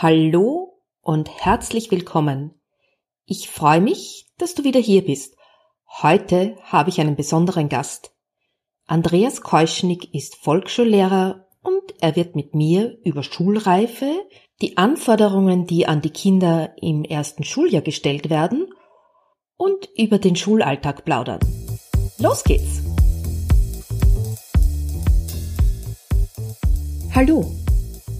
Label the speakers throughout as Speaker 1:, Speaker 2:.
Speaker 1: Hallo und herzlich willkommen. Ich freue mich, dass du wieder hier bist. Heute habe ich einen besonderen Gast. Andreas Keuschnick ist Volksschullehrer und er wird mit mir über Schulreife, die Anforderungen, die an die Kinder im ersten Schuljahr gestellt werden und über den Schulalltag plaudern. Los geht's! Hallo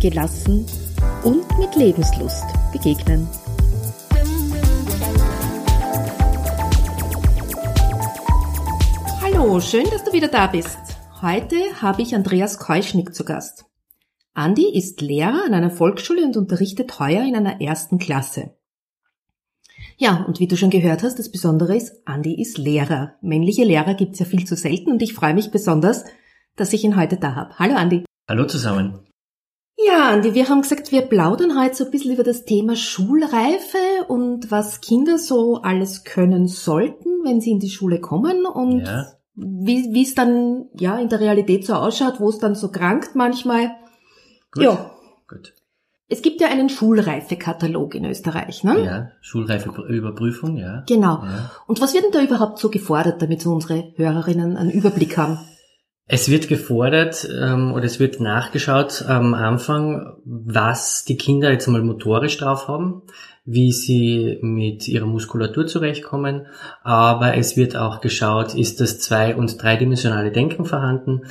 Speaker 1: gelassen und mit Lebenslust begegnen. Hallo, schön, dass du wieder da bist. Heute habe ich Andreas Keuschnick zu Gast. Andi ist Lehrer an einer Volksschule und unterrichtet heuer in einer ersten Klasse. Ja, und wie du schon gehört hast, das Besondere ist, Andi ist Lehrer. Männliche Lehrer gibt es ja viel zu selten und ich freue mich besonders, dass ich ihn heute da habe. Hallo Andi.
Speaker 2: Hallo zusammen.
Speaker 1: Ja, Andi, wir haben gesagt, wir plaudern heute so ein bisschen über das Thema Schulreife und was Kinder so alles können sollten, wenn sie in die Schule kommen und ja. wie es dann ja in der Realität so ausschaut, wo es dann so krankt manchmal.
Speaker 2: Gut. Ja. Gut.
Speaker 1: Es gibt ja einen Schulreifekatalog in Österreich, ne?
Speaker 2: Ja, Schulreifeüberprüfung, ja.
Speaker 1: Genau.
Speaker 2: Ja.
Speaker 1: Und was wird denn da überhaupt so gefordert, damit so unsere Hörerinnen einen Überblick haben?
Speaker 2: Es wird gefordert ähm, oder es wird nachgeschaut am Anfang, was die Kinder jetzt mal motorisch drauf haben, wie sie mit ihrer Muskulatur zurechtkommen. Aber es wird auch geschaut, ist das zwei- und dreidimensionale Denken vorhanden.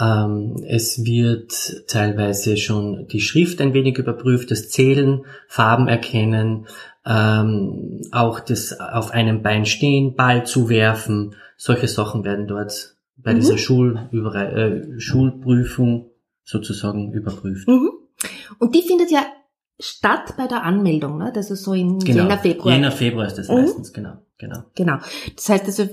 Speaker 2: Ähm, es wird teilweise schon die Schrift ein wenig überprüft, das Zählen, Farben erkennen, ähm, auch das auf einem Bein stehen, Ball zuwerfen. Solche Sachen werden dort bei mhm. dieser Schul äh, Schulprüfung sozusagen überprüft.
Speaker 1: Mhm. Und die findet ja statt bei der Anmeldung, ne? Das ist so im
Speaker 2: genau.
Speaker 1: Jänner, Februar.
Speaker 2: Jänner, Februar ist das mhm. meistens, genau, genau.
Speaker 1: Genau. Das heißt also,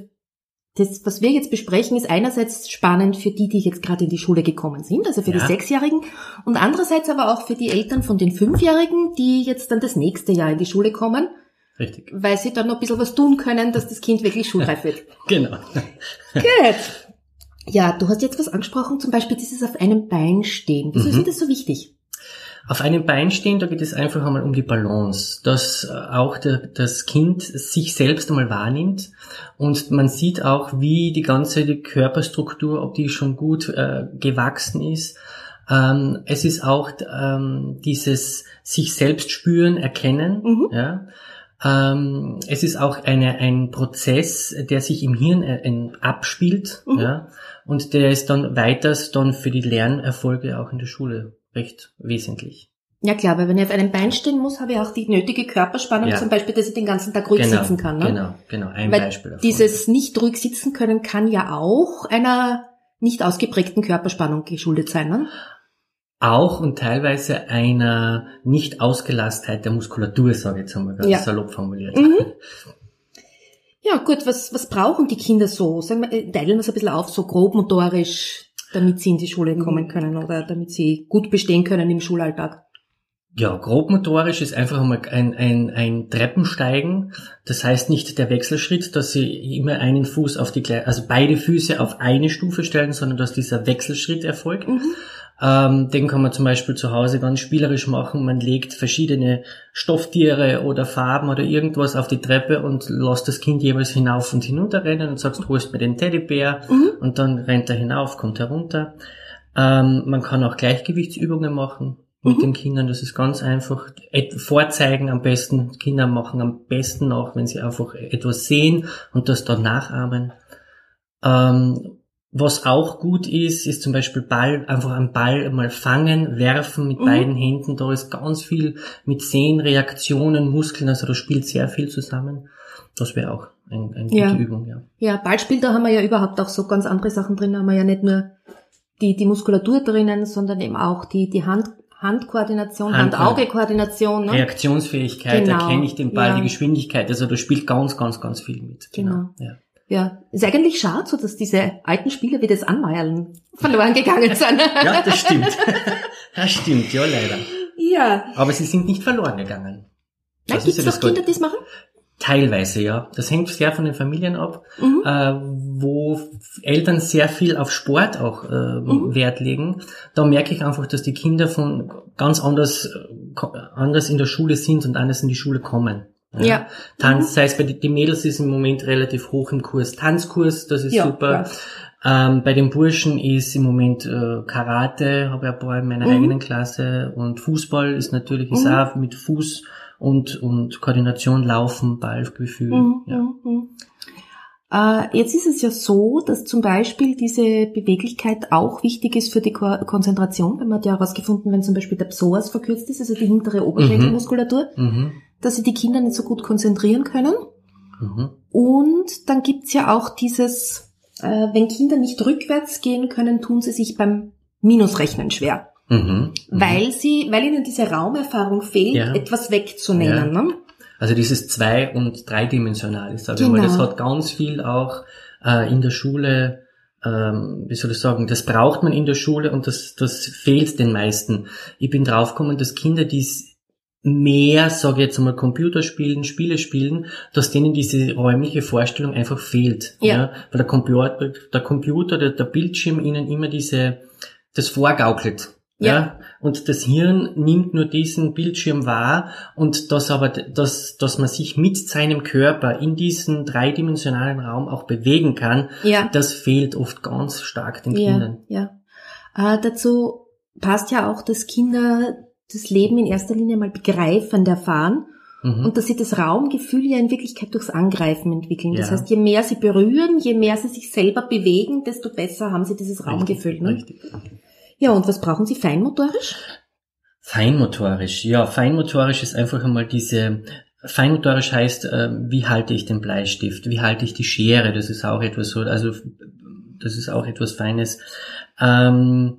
Speaker 1: das, was wir jetzt besprechen, ist einerseits spannend für die, die jetzt gerade in die Schule gekommen sind, also für ja. die Sechsjährigen, und andererseits aber auch für die Eltern von den Fünfjährigen, die jetzt dann das nächste Jahr in die Schule kommen.
Speaker 2: Richtig.
Speaker 1: Weil sie dann noch ein bisschen was tun können, dass das Kind wirklich schulreif wird.
Speaker 2: genau.
Speaker 1: Gut. Ja, du hast jetzt was angesprochen, zum Beispiel dieses auf einem Bein stehen. Wieso mhm. ist das so wichtig?
Speaker 2: Auf einem Bein stehen, da geht es einfach einmal um die Balance, dass äh, auch der, das Kind sich selbst einmal wahrnimmt und man sieht auch, wie die ganze die Körperstruktur, ob die schon gut äh, gewachsen ist. Ähm, es ist auch ähm, dieses sich selbst spüren, erkennen. Mhm. Ja. Ähm, es ist auch eine, ein Prozess, der sich im Hirn äh, abspielt. Mhm. Ja und der ist dann weiters dann für die Lernerfolge auch in der Schule recht wesentlich.
Speaker 1: Ja klar, weil wenn ich auf einem Bein stehen muss, habe ich auch die nötige Körperspannung, ja. zum Beispiel, dass ich den ganzen Tag ruhig
Speaker 2: genau,
Speaker 1: sitzen kann. Ne?
Speaker 2: Genau, genau, ein
Speaker 1: weil
Speaker 2: Beispiel davon.
Speaker 1: Dieses nicht ruhig sitzen können kann ja auch einer nicht ausgeprägten Körperspannung geschuldet sein. Ne?
Speaker 2: Auch und teilweise einer nicht Ausgelastheit der Muskulatur, sage ich jetzt einmal ganz ja. salopp formuliert. Mhm.
Speaker 1: Ja, gut, was, was brauchen die Kinder so? Sagen wir, äh, teilen wir es ein bisschen auf, so grobmotorisch, damit sie in die Schule kommen können oder damit sie gut bestehen können im Schulalltag?
Speaker 2: Ja, grobmotorisch ist einfach einmal ein, ein, ein Treppensteigen. Das heißt nicht der Wechselschritt, dass sie immer einen Fuß auf die, also beide Füße auf eine Stufe stellen, sondern dass dieser Wechselschritt erfolgt. Mhm. Ähm, den kann man zum Beispiel zu Hause ganz spielerisch machen. Man legt verschiedene Stofftiere oder Farben oder irgendwas auf die Treppe und lässt das Kind jeweils hinauf und hinunter rennen und sagst, holst mir den Teddybär mhm. und dann rennt er hinauf, kommt herunter. Ähm, man kann auch Gleichgewichtsübungen machen mit mhm. den Kindern. Das ist ganz einfach. Vorzeigen am besten. Kinder machen am besten auch, wenn sie einfach etwas sehen und das dann nachahmen. Ähm, was auch gut ist, ist zum Beispiel Ball, einfach einen Ball mal fangen, werfen mit mhm. beiden Händen. Da ist ganz viel mit Sehen, Reaktionen, Muskeln, also da spielt sehr viel zusammen. Das wäre auch ein, eine
Speaker 1: ja.
Speaker 2: gute Übung, ja.
Speaker 1: Ja, Ballspiel, da haben wir ja überhaupt auch so ganz andere Sachen drin. Da haben wir ja nicht nur die, die Muskulatur drinnen, sondern eben auch die, die Hand, Handkoordination,
Speaker 2: Hand-
Speaker 1: Hand-Auge-Koordination. Ne?
Speaker 2: Reaktionsfähigkeit,
Speaker 1: Genau,
Speaker 2: erkenne ich den Ball,
Speaker 1: ja.
Speaker 2: die Geschwindigkeit, also da spielt ganz, ganz, ganz viel mit.
Speaker 1: Genau.
Speaker 2: Ja.
Speaker 1: Ja, ist eigentlich schade, so dass diese alten Spieler wie das Anmeilen verloren gegangen sind.
Speaker 2: ja, das stimmt. das stimmt, ja leider.
Speaker 1: ja.
Speaker 2: Aber sie sind nicht verloren gegangen. Das ist
Speaker 1: gibt's
Speaker 2: ja
Speaker 1: noch. Kinder, die das machen?
Speaker 2: Teilweise, ja. Das hängt sehr von den Familien ab,
Speaker 1: Mhm.
Speaker 2: äh, wo Eltern sehr viel auf Sport auch äh,
Speaker 1: Mhm.
Speaker 2: Wert legen. Da merke ich einfach, dass die Kinder von ganz anders, äh, anders in der Schule sind und anders in die Schule kommen.
Speaker 1: Ja.
Speaker 2: Tanz, sei es bei den die Mädels ist im Moment relativ hoch im Kurs. Tanzkurs, das ist
Speaker 1: Ja,
Speaker 2: super. Ähm, bei den Burschen ist im Moment äh, Karate, habe ich ein paar in meiner
Speaker 1: Mhm.
Speaker 2: eigenen Klasse und Fußball ist natürlich ist
Speaker 1: Mhm.
Speaker 2: auch mit Fuß und und Koordination, Laufen, Ballgefühl.
Speaker 1: Mhm,
Speaker 2: Ja.
Speaker 1: mhm, mhm. Äh, jetzt ist es ja so, dass zum Beispiel diese Beweglichkeit auch wichtig ist für die Ko Konzentration. Man hat ja herausgefunden, wenn zum Beispiel der Psoas verkürzt ist, also die hintere Oberschenkelmuskulatur,
Speaker 2: Mhm.
Speaker 1: Dass sich die Kinder nicht so gut konzentrieren können.
Speaker 2: Mhm.
Speaker 1: Und dann gibt's ja auch dieses, äh, wenn Kinder nicht rückwärts gehen können, tun sie sich beim Minusrechnen schwer.
Speaker 2: Mhm. Mhm.
Speaker 1: Weil sie, weil ihnen diese Raumerfahrung fehlt,
Speaker 2: Ja.
Speaker 1: etwas wegzunehmen. Ne?
Speaker 2: Also dieses zwei- und dreidimensionale, sage ich mal,
Speaker 1: Genau.
Speaker 2: das hat ganz viel auch äh, in der Schule, ähm, wie soll ich sagen, das braucht man in der Schule und das, das fehlt den meisten. Ich bin draufgekommen, dass Kinder, die mehr, sage ich jetzt mal, Computer spielen, Spiele spielen, dass denen diese räumliche Vorstellung einfach fehlt.
Speaker 1: Ja.
Speaker 2: Weil der Computer, der Computer, der, der Bildschirm ihnen immer diese, das vorgaukelt.
Speaker 1: Ja.
Speaker 2: Ja. Und das Hirn nimmt nur diesen Bildschirm wahr und das aber, dass, dass man sich mit seinem Körper in diesem dreidimensionalen Raum auch bewegen kann,
Speaker 1: Ja.
Speaker 2: das fehlt oft ganz stark den
Speaker 1: Ja,
Speaker 2: Kindern.
Speaker 1: ja. Äh, dazu passt ja auch, dass Kinder das Leben in erster Linie mal begreifen, erfahren
Speaker 2: Mhm.
Speaker 1: und dass sie das Raumgefühl ja in Wirklichkeit durchs Angreifen entwickeln. Das
Speaker 2: Ja.
Speaker 1: heißt, je mehr sie berühren, je mehr sie sich selber bewegen, desto besser haben sie dieses Raumgefühl. Ne?
Speaker 2: Richtig.
Speaker 1: Ja, und was brauchen sie feinmotorisch?
Speaker 2: Feinmotorisch, ja, feinmotorisch ist einfach einmal diese, feinmotorisch heißt, äh, wie halte ich den Bleistift, wie halte ich die Schere, das ist auch etwas so, also das ist auch etwas Feines. Ähm,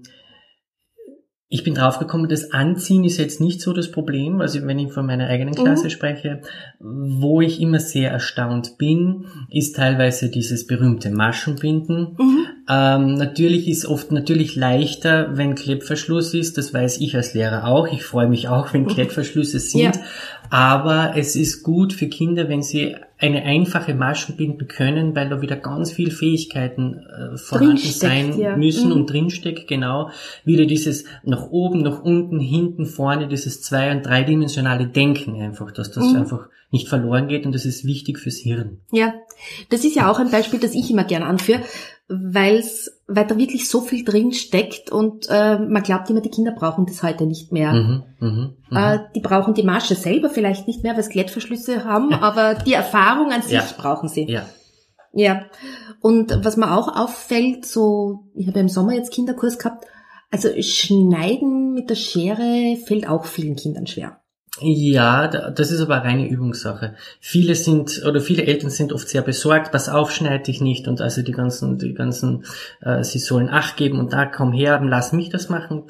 Speaker 2: ich bin draufgekommen, das Anziehen ist jetzt nicht so das Problem, also wenn ich von meiner eigenen Klasse
Speaker 1: Mhm.
Speaker 2: spreche, wo ich immer sehr erstaunt bin, ist teilweise dieses berühmte Maschenbinden.
Speaker 1: Mhm.
Speaker 2: Ähm, natürlich ist oft natürlich leichter, wenn Klettverschluss ist. Das weiß ich als Lehrer auch. Ich freue mich auch, wenn Klettverschlüsse sind.
Speaker 1: Ja.
Speaker 2: Aber es ist gut für Kinder, wenn sie eine einfache Maschen binden können, weil da wieder ganz viel Fähigkeiten äh, vorhanden
Speaker 1: Drinsteckt,
Speaker 2: sein
Speaker 1: ja.
Speaker 2: müssen
Speaker 1: Mhm.
Speaker 2: und drinsteckt, genau. Wieder dieses nach oben, nach unten, hinten, vorne, dieses zwei- und dreidimensionale Denken einfach, dass das
Speaker 1: Mhm.
Speaker 2: einfach nicht verloren geht und das ist wichtig fürs Hirn.
Speaker 1: Ja, das ist ja auch ein Beispiel, das ich immer gerne anführe, weil's, weil da wirklich so viel drin steckt und äh, man glaubt immer, die Kinder brauchen das heute nicht mehr.
Speaker 2: Mhm, mhm, mhm.
Speaker 1: Äh, die brauchen die Masche selber vielleicht nicht mehr, weil sie Klettverschlüsse haben, aber die Erfahrung an sich
Speaker 2: Ja.
Speaker 1: brauchen sie.
Speaker 2: ja.
Speaker 1: Ja. Und was mir auch auffällt, so, ich habe ja im Sommer jetzt Kinderkurs gehabt, also Schneiden mit der Schere fällt auch vielen Kindern schwer.
Speaker 2: Ja, da- das ist aber eine reine Übungssache. Viele sind oder viele Eltern sind oft sehr besorgt, pass auf, schneid dich nicht und also die ganzen, die ganzen, äh, sie sollen Acht geben und da komm her, lass mich das machen.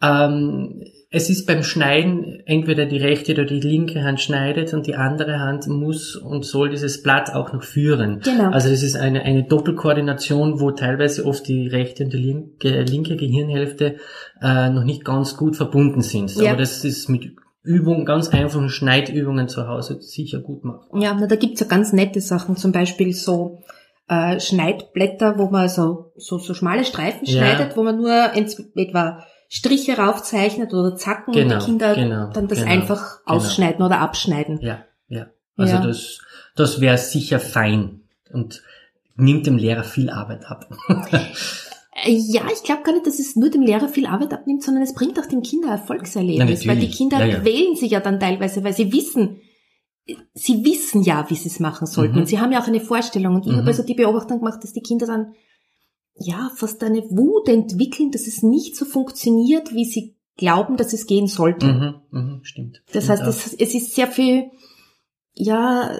Speaker 2: Ähm, es ist beim Schneiden entweder die rechte oder die linke Hand schneidet und die andere Hand muss und soll dieses Blatt auch noch führen.
Speaker 1: Genau.
Speaker 2: Also das ist eine, eine Doppelkoordination, wo teilweise oft die rechte und die linke, linke Gehirnhälfte äh, noch nicht ganz gut verbunden sind.
Speaker 1: Ja.
Speaker 2: Aber das ist mit Übungen, ganz einfachen Schneidübungen zu Hause sicher gut machbar.
Speaker 1: Ja, na, da gibt's ja ganz nette Sachen, zum Beispiel so äh, Schneidblätter, wo man so, so, so schmale Streifen
Speaker 2: Ja.
Speaker 1: schneidet, wo man nur ents- etwa Striche raufzeichnet oder Zacken und
Speaker 2: Genau,
Speaker 1: die Kinder
Speaker 2: genau,
Speaker 1: dann das
Speaker 2: genau,
Speaker 1: einfach
Speaker 2: genau.
Speaker 1: ausschneiden oder abschneiden.
Speaker 2: Ja, ja. Also
Speaker 1: Ja.
Speaker 2: das, das wäre sicher fein und nimmt dem Lehrer viel Arbeit ab.
Speaker 1: Äh, Ja, ich glaube gar nicht, dass es nur dem Lehrer viel Arbeit abnimmt, sondern es bringt auch dem Kinder Erfolgserlebnis,
Speaker 2: Na,
Speaker 1: weil die. Kinder
Speaker 2: Ja, ja.
Speaker 1: quälen sich ja dann teilweise, weil sie wissen, sie wissen ja, wie sie es machen sollten
Speaker 2: Mhm.
Speaker 1: und sie haben ja auch eine Vorstellung und ich
Speaker 2: Mhm.
Speaker 1: habe also die Beobachtung gemacht, dass die Kinder dann ja fast eine Wut entwickeln, dass es nicht so funktioniert, wie sie glauben, dass es gehen sollte.
Speaker 2: mhm, mhm, stimmt.
Speaker 1: Das
Speaker 2: Stimmt
Speaker 1: heißt, es, es ist sehr viel ja,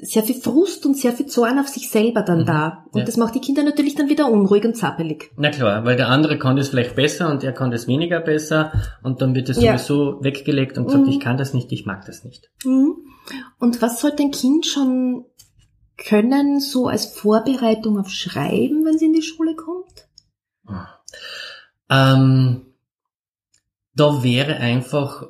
Speaker 1: sehr viel Frust und sehr viel Zorn auf sich selber dann
Speaker 2: Mhm.
Speaker 1: da. Und
Speaker 2: Ja.
Speaker 1: das macht die Kinder natürlich dann wieder unruhig und zappelig.
Speaker 2: Na klar, weil der andere kann das vielleicht besser und er kann das weniger besser und dann wird es
Speaker 1: Ja.
Speaker 2: sowieso weggelegt und gesagt,
Speaker 1: Mhm.
Speaker 2: ich kann das nicht, ich mag das nicht.
Speaker 1: Mhm. Und was sollte ein Kind schon können, so als Vorbereitung auf Schreiben, wenn sie in die Schule kommt?
Speaker 2: Ähm, da wäre einfach,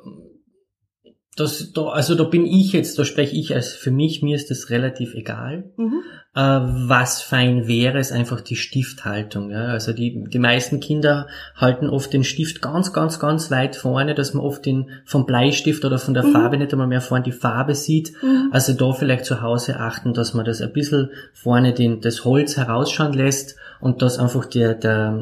Speaker 2: das, da, also da bin ich jetzt, da spreche ich als für mich, mir ist das relativ egal.
Speaker 1: Mhm.
Speaker 2: Äh, was fein wäre, ist einfach die Stifthaltung. Ja? Also die, die meisten Kinder halten oft den Stift ganz, ganz, ganz weit vorne, dass man oft den vom Bleistift oder von der
Speaker 1: Mhm.
Speaker 2: Farbe nicht einmal mehr vorne die Farbe sieht.
Speaker 1: Mhm.
Speaker 2: Also da vielleicht zu Hause achten, dass man das ein bisschen vorne den, das Holz herausschauen lässt und dass einfach der, der,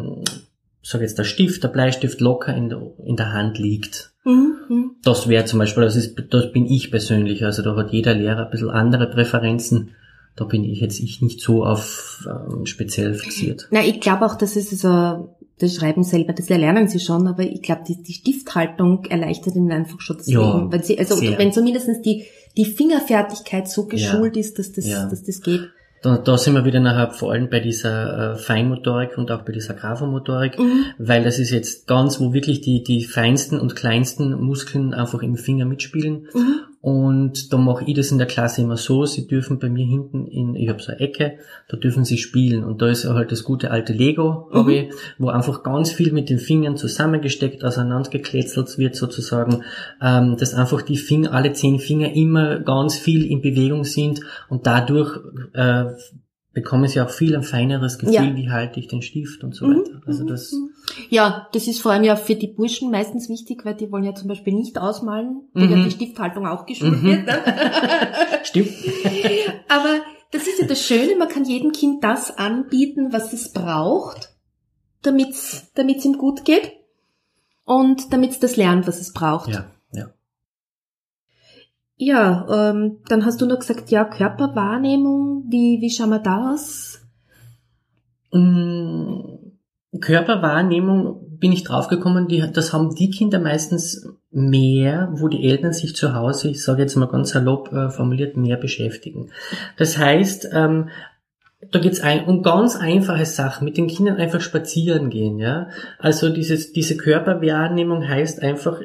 Speaker 2: sag jetzt der Stift, der Bleistift locker in der, in der Hand liegt.
Speaker 1: Mhm.
Speaker 2: Das wäre zum Beispiel, das ist, das bin ich persönlich, also da hat jeder Lehrer ein bisschen andere Präferenzen. Da bin ich jetzt ich nicht so auf ähm, speziell fixiert.
Speaker 1: Na, ich glaube auch, dass es also das Schreiben selber, das erlernen sie schon, aber ich glaube, die, die Stifthaltung erleichtert ihnen einfach schon das
Speaker 2: Ja,
Speaker 1: Leben. Wenn sie, also
Speaker 2: sehr.
Speaker 1: wenn zumindest die, die Fingerfertigkeit so geschult ist, dass das,
Speaker 2: Ja.
Speaker 1: dass das geht.
Speaker 2: Da, da sind wir wieder nachher vor allem bei dieser äh, Feinmotorik und auch bei dieser Graphomotorik,
Speaker 1: Mhm.
Speaker 2: weil das ist jetzt ganz, wo wirklich die, die feinsten und kleinsten Muskeln einfach im Finger mitspielen.
Speaker 1: Mhm.
Speaker 2: Und da mache ich das in der Klasse immer so, sie dürfen bei mir hinten in, ich habe so eine Ecke, da dürfen sie spielen. Und da ist halt das gute alte Lego,
Speaker 1: Mhm.
Speaker 2: ich, wo einfach ganz viel mit den Fingern zusammengesteckt, auseinandergekletzelt wird sozusagen, ähm, dass einfach die Finger, alle zehn Finger immer ganz viel in Bewegung sind und dadurch äh, bekommen sie auch viel ein feineres Gefühl,
Speaker 1: Ja.
Speaker 2: wie halte ich den Stift und so
Speaker 1: Mhm.
Speaker 2: weiter. Also das,
Speaker 1: Mhm. Ja, das ist vor allem ja für die Burschen meistens wichtig, weil die wollen ja zum Beispiel nicht ausmalen, wo ja
Speaker 2: Mhm.
Speaker 1: die Stifthaltung auch geschult
Speaker 2: Mhm.
Speaker 1: wird. Ne?
Speaker 2: stimmt.
Speaker 1: Aber das ist ja das Schöne, man kann jedem Kind das anbieten, was es braucht, damit es ihm gut geht und damit es das lernt, was es braucht.
Speaker 2: Ja, ja.
Speaker 1: Ja, ähm, dann hast du noch gesagt, ja, Körperwahrnehmung, wie, wie schauen wir da aus?
Speaker 2: Mm, Körperwahrnehmung bin ich draufgekommen, die, das haben die Kinder meistens mehr, wo die Eltern sich zu Hause, ich sage jetzt mal ganz salopp äh, formuliert, mehr beschäftigen. Das heißt, ähm, da geht's ein, um ganz einfache Sachen, mit den Kindern einfach spazieren gehen, ja. Also dieses, diese Körperwahrnehmung heißt einfach,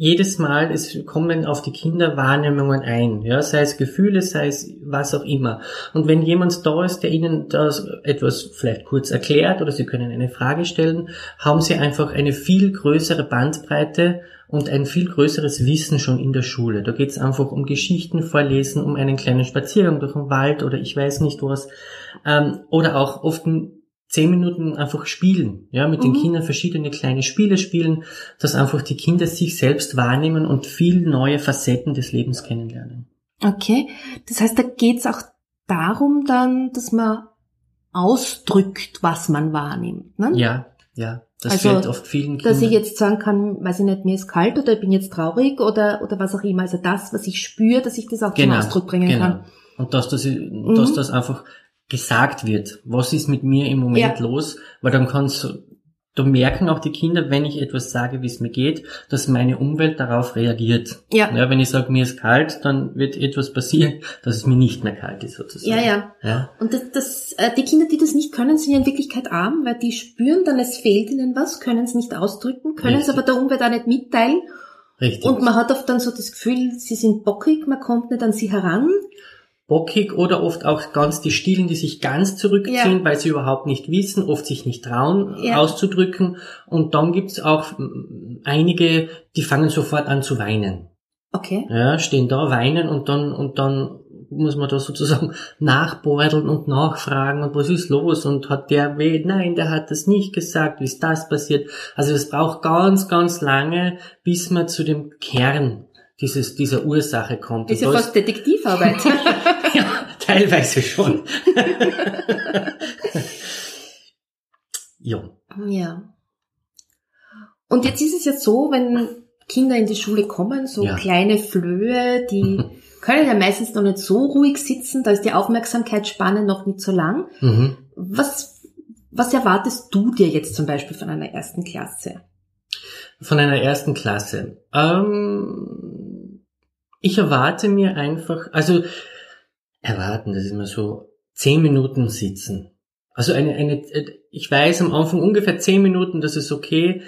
Speaker 2: jedes Mal, es kommen auf die Kinder Wahrnehmungen ein, ja, sei es Gefühle, sei es was auch immer. Und wenn jemand da ist, der Ihnen das etwas vielleicht kurz erklärt oder Sie können eine Frage stellen, haben Sie einfach eine viel größere Bandbreite und ein viel größeres Wissen schon in der Schule. Da geht es einfach um Geschichten vorlesen, um einen kleinen Spaziergang durch den Wald oder ich weiß nicht was. Ähm, oder auch oft zehn Minuten einfach spielen, ja, mit den
Speaker 1: Mhm.
Speaker 2: Kindern verschiedene kleine Spiele spielen, dass einfach die Kinder sich selbst wahrnehmen und viel neue Facetten des Lebens kennenlernen.
Speaker 1: Okay, das heißt, da geht's auch darum dann, dass man ausdrückt, was man wahrnimmt. Ne?
Speaker 2: Ja, ja, das
Speaker 1: Also,
Speaker 2: fällt oft vielen Kindern.
Speaker 1: Dass ich jetzt sagen kann, weiß ich nicht, mir ist kalt oder ich bin jetzt traurig oder, oder was auch immer. Also das, was ich spüre, dass ich das auch
Speaker 2: genau,
Speaker 1: zum Ausdruck bringen
Speaker 2: genau.
Speaker 1: kann.
Speaker 2: Und dass das, dass
Speaker 1: Mhm.
Speaker 2: das einfach gesagt wird. Was ist mit mir im Moment
Speaker 1: Ja.
Speaker 2: los? Weil dann kannst da merken auch die Kinder, wenn ich etwas sage, wie es mir geht, dass meine Umwelt darauf reagiert.
Speaker 1: Ja.
Speaker 2: Ja, wenn ich sage, mir ist kalt, dann wird etwas passieren, dass es mir nicht mehr kalt ist, sozusagen.
Speaker 1: Ja, ja.
Speaker 2: ja.
Speaker 1: Und das, das, äh, die Kinder, die das nicht können, sind ja in Wirklichkeit arm, weil die spüren dann, es fehlt ihnen was, können es nicht ausdrücken, können es
Speaker 2: Richtig.
Speaker 1: aber der Umwelt auch nicht mitteilen.
Speaker 2: Richtig.
Speaker 1: Und man hat oft dann so das Gefühl, sie sind bockig, man kommt nicht an sie heran.
Speaker 2: Bockig oder oft auch ganz die Stillen, die sich ganz zurückziehen,
Speaker 1: Ja.
Speaker 2: weil sie überhaupt nicht wissen, oft sich nicht trauen
Speaker 1: Ja.
Speaker 2: auszudrücken. Und dann gibt's auch mm, einige, die fangen sofort an zu weinen.
Speaker 1: Okay.
Speaker 2: Ja, stehen da, weinen und dann, und dann muss man da sozusagen nachbeuteln und nachfragen und was ist los und hat der weh? Nein, der hat das nicht gesagt, wie ist das passiert? Also es braucht ganz, ganz lange, bis man zu dem Kern dieses, dieser Ursache kommt.
Speaker 1: Ist ja fast Detektivarbeit.
Speaker 2: ja, teilweise schon. ja.
Speaker 1: ja. Und jetzt ist es ja so, wenn Kinder in die Schule kommen, so
Speaker 2: Ja.
Speaker 1: kleine Flöhe, die können ja meistens noch nicht so ruhig sitzen, da ist die Aufmerksamkeitsspanne noch nicht so lang.
Speaker 2: Mhm.
Speaker 1: Was, was erwartest du dir jetzt zum Beispiel von einer ersten Klasse?
Speaker 2: Von einer ersten Klasse. Ähm, Ich erwarte mir einfach, also erwarten, das ist immer so, zehn Minuten sitzen. Also eine, eine, ich weiß am Anfang ungefähr zehn Minuten, das ist okay.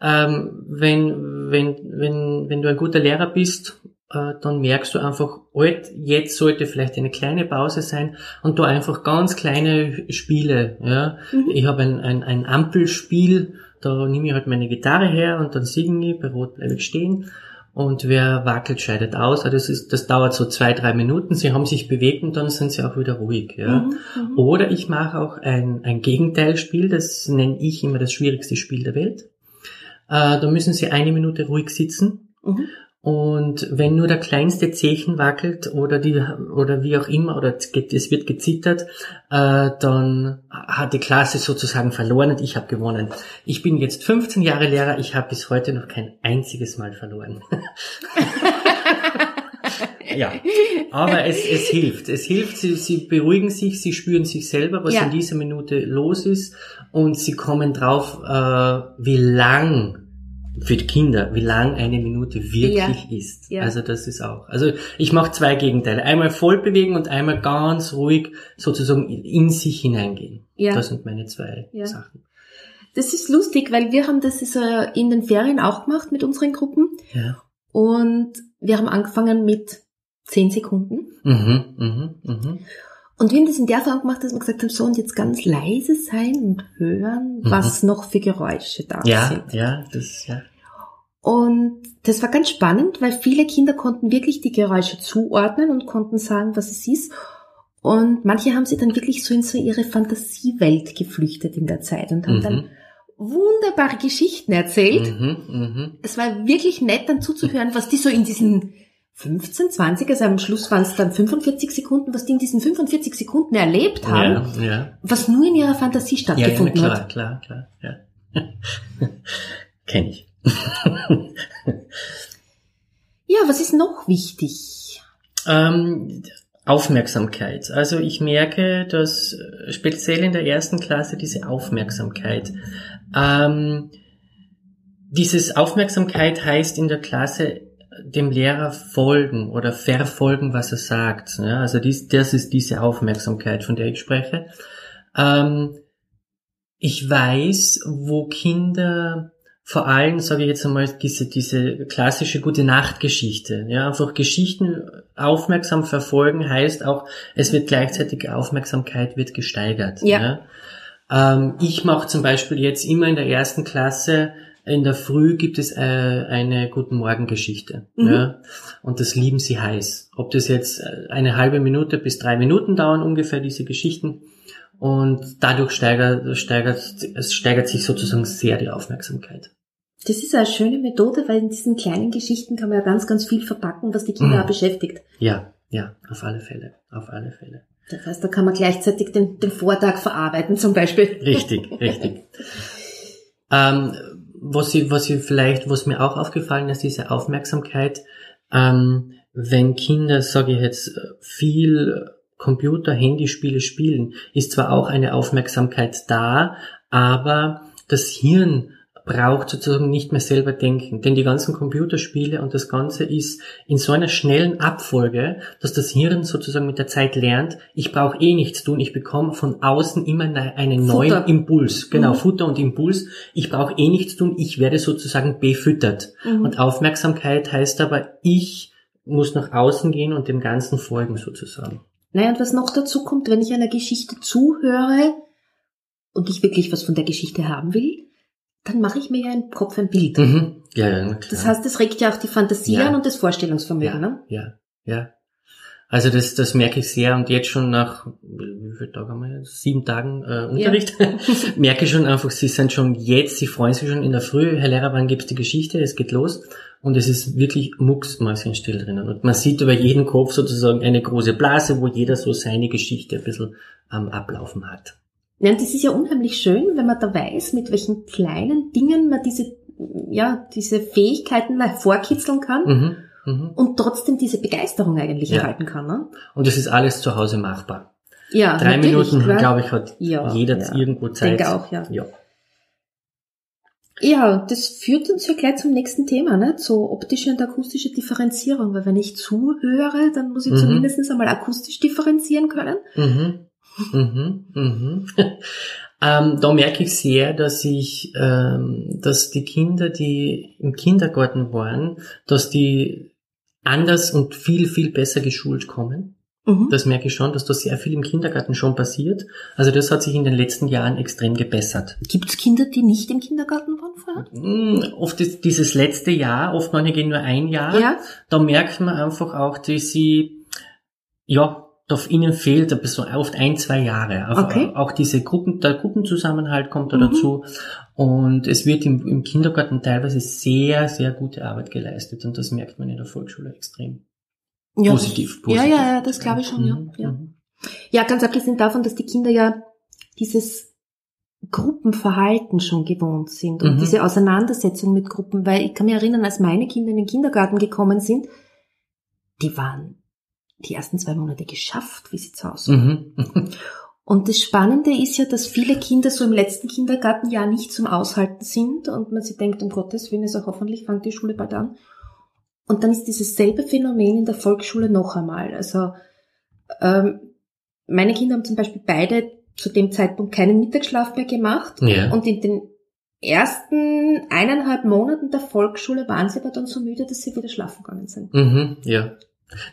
Speaker 2: Ähm, wenn, wenn, wenn, wenn du ein guter Lehrer bist, äh, dann merkst du einfach, alt, jetzt sollte vielleicht eine kleine Pause sein und da einfach ganz kleine Spiele. Ja. Mhm. Ich habe ein, ein, ein Ampelspiel, da nehme ich halt meine Gitarre her und dann singe ich, bei Rot bleibe ich stehen. Und wer wackelt, scheidet aus. Also das, ist, das dauert so zwei, drei Minuten. Sie haben sich bewegt und dann sind sie auch wieder ruhig. Ja. Mhm, mhm. Oder ich mache auch ein, ein Gegenteilspiel, das nenne ich immer das schwierigste Spiel der Welt. Äh, da müssen sie eine Minute ruhig sitzen. Mhm. Und wenn nur der kleinste Zehen wackelt oder die oder wie auch immer oder es wird gezittert, äh, dann hat die Klasse sozusagen verloren und ich habe gewonnen. Ich bin jetzt 15 Jahre Lehrer, ich habe bis heute noch kein einziges Mal verloren. ja, aber es, es hilft. Es hilft, sie, sie beruhigen sich, sie spüren sich selber, was ja. in dieser Minute los ist und sie kommen drauf, äh, wie lang für die Kinder, wie lang eine Minute wirklich ja. ist. Ja. Also das ist auch. Also ich mache zwei Gegenteile. Einmal voll bewegen und einmal ganz ruhig sozusagen in sich hineingehen. Ja. Das sind meine zwei ja. Sachen.
Speaker 1: Das ist lustig, weil wir haben das so in den Ferien auch gemacht mit unseren Gruppen. Ja. Und wir haben angefangen mit zehn Sekunden. Mhm, mhm, mhm. Und wir haben das in der Form gemacht, dass wir gesagt haben, so und jetzt ganz leise sein und hören, mhm. was noch für Geräusche da
Speaker 2: ja,
Speaker 1: sind.
Speaker 2: Ja, das, ja.
Speaker 1: Und das war ganz spannend, weil viele Kinder konnten wirklich die Geräusche zuordnen und konnten sagen, was es ist. Und manche haben sie dann wirklich so in so ihre Fantasiewelt geflüchtet in der Zeit und haben mhm. dann wunderbare Geschichten erzählt. Mhm, mh. Es war wirklich nett dann zuzuhören, was die so in diesen 15, 20, also am Schluss waren es dann 45 Sekunden, was die in diesen 45 Sekunden erlebt haben, ja, ja. was nur in ihrer Fantasie stattgefunden
Speaker 2: ja, ja,
Speaker 1: klar, hat.
Speaker 2: Klar, klar, klar, ja. Kenn ich.
Speaker 1: ja, was ist noch wichtig?
Speaker 2: Ähm, Aufmerksamkeit. Also ich merke, dass speziell in der ersten Klasse diese Aufmerksamkeit, ähm, dieses Aufmerksamkeit heißt in der Klasse dem Lehrer folgen oder verfolgen, was er sagt. Ja, also dies, das ist diese Aufmerksamkeit, von der ich spreche. Ähm, ich weiß, wo Kinder vor allem, sage ich jetzt einmal, diese, diese klassische gute Nacht-Geschichte. Ja, einfach Geschichten aufmerksam verfolgen heißt auch, es wird gleichzeitig Aufmerksamkeit wird gesteigert. Ja. ja? Ähm, ich mache zum Beispiel jetzt immer in der ersten Klasse in der Früh gibt es äh, eine Guten Morgen Geschichte. Mhm. Ja? Und das lieben sie heiß. Ob das jetzt äh, eine halbe Minute bis drei Minuten dauern ungefähr, diese Geschichten. Und dadurch steigert, steigert, es steigert sich sozusagen sehr die Aufmerksamkeit.
Speaker 1: Das ist eine schöne Methode, weil in diesen kleinen Geschichten kann man ja ganz, ganz viel verpacken, was die Kinder mhm. auch beschäftigt.
Speaker 2: Ja, ja, auf alle Fälle, auf alle Fälle.
Speaker 1: Das heißt, da kann man gleichzeitig den, den Vortag verarbeiten zum Beispiel.
Speaker 2: Richtig, richtig. ähm, was ich, was ich vielleicht, was mir auch aufgefallen ist, diese Aufmerksamkeit, ähm, wenn Kinder, sage ich jetzt, viel Computer, Handyspiele spielen, ist zwar auch eine Aufmerksamkeit da, aber das Hirn braucht sozusagen nicht mehr selber denken. Denn die ganzen Computerspiele und das Ganze ist in so einer schnellen Abfolge, dass das Hirn sozusagen mit der Zeit lernt, ich brauche eh nichts tun, ich bekomme von außen immer einen Futter. neuen Impuls. Genau, mhm. Futter und Impuls. Ich brauche eh nichts tun, ich werde sozusagen befüttert. Mhm. Und Aufmerksamkeit heißt aber, ich muss nach außen gehen und dem Ganzen folgen sozusagen.
Speaker 1: Naja, und was noch dazu kommt, wenn ich einer Geschichte zuhöre und ich wirklich was von der Geschichte haben will, dann mache ich mir ja im Kopf ein Bild. Mhm.
Speaker 2: Ja, ja, klar.
Speaker 1: Das heißt, das regt ja auch die Fantasie ja. an und das Vorstellungsvermögen,
Speaker 2: ja,
Speaker 1: ne?
Speaker 2: Ja, ja. Also das, das merke ich sehr und jetzt schon nach, wie viele Tage haben wir jetzt? Sieben Tagen äh, Unterricht, ja. merke ich schon einfach, sie sind schon jetzt, sie freuen sich schon in der Früh, Herr Lehrer, wann gibt's die Geschichte, es geht los und es ist wirklich mucksmäuschenstill drinnen und man sieht über jeden Kopf sozusagen eine große Blase, wo jeder so seine Geschichte ein bisschen am Ablaufen hat.
Speaker 1: Ja, und das ist ja unheimlich schön, wenn man da weiß, mit welchen kleinen Dingen man diese, ja, diese Fähigkeiten hervorkitzeln kann. Mhm, mh. Und trotzdem diese Begeisterung eigentlich ja. erhalten kann. Ne?
Speaker 2: Und das ist alles zu Hause machbar. Ja, Drei Minuten, glaube ich, hat ja, jeder ja. irgendwo Zeit.
Speaker 1: Denke auch, ja. ja. Ja, das führt uns ja gleich zum nächsten Thema, ne? So optische und akustische Differenzierung, weil wenn ich zuhöre, dann muss ich
Speaker 2: Mhm.
Speaker 1: zumindest einmal akustisch differenzieren können.
Speaker 2: Mhm. Mhm. Mhm. ähm, da merke ich sehr, dass ich, ähm, dass die Kinder, die im Kindergarten waren, dass die anders und viel, viel besser geschult kommen.
Speaker 1: Mhm.
Speaker 2: Das merke ich schon, dass da sehr viel im Kindergarten schon passiert. Also das hat sich in den letzten Jahren extrem gebessert.
Speaker 1: Gibt es Kinder, die nicht im Kindergarten waren vorher?
Speaker 2: Mm, Oft ist dieses letzte Jahr, oft manche gehen nur ein Jahr.
Speaker 1: Ja.
Speaker 2: Da merkt man einfach auch, dass sie, ja, auf ihnen fehlt ein bisschen, oft ein, zwei Jahre. Auch,
Speaker 1: Okay.
Speaker 2: auch diese Gruppen, der Gruppenzusammenhalt kommt da
Speaker 1: Mhm.
Speaker 2: dazu. Und es wird im, im Kindergarten teilweise sehr, sehr gute Arbeit geleistet. Und das merkt man in der Volksschule extrem.
Speaker 1: ja.
Speaker 2: Positiv, positiv.
Speaker 1: Ja, ja, ja, das glaube ich schon, ja.
Speaker 2: Mhm,
Speaker 1: ja.
Speaker 2: mhm.
Speaker 1: Ja, ganz abgesehen davon, dass die Kinder ja dieses Gruppenverhalten schon gewohnt sind und
Speaker 2: Mhm.
Speaker 1: diese Auseinandersetzung mit Gruppen, weil ich kann mich erinnern, als meine Kinder in den Kindergarten gekommen sind, die waren die ersten zwei Monate geschafft, wie sie zu Hause waren.
Speaker 2: Mhm.
Speaker 1: Und das Spannende ist ja, dass viele Kinder so im letzten Kindergartenjahr nicht zum Aushalten sind und man sich denkt, um Gottes Willen, also hoffentlich fängt die Schule bald an. Und dann ist dieses selbe Phänomen in der Volksschule noch einmal. Also ähm, meine Kinder haben zum Beispiel beide zu dem Zeitpunkt keinen Mittagsschlaf mehr gemacht
Speaker 2: Ja.
Speaker 1: und in den ersten eineinhalb Monaten der Volksschule waren sie aber dann so müde, dass sie wieder schlafen gegangen sind.
Speaker 2: Mhm. Ja.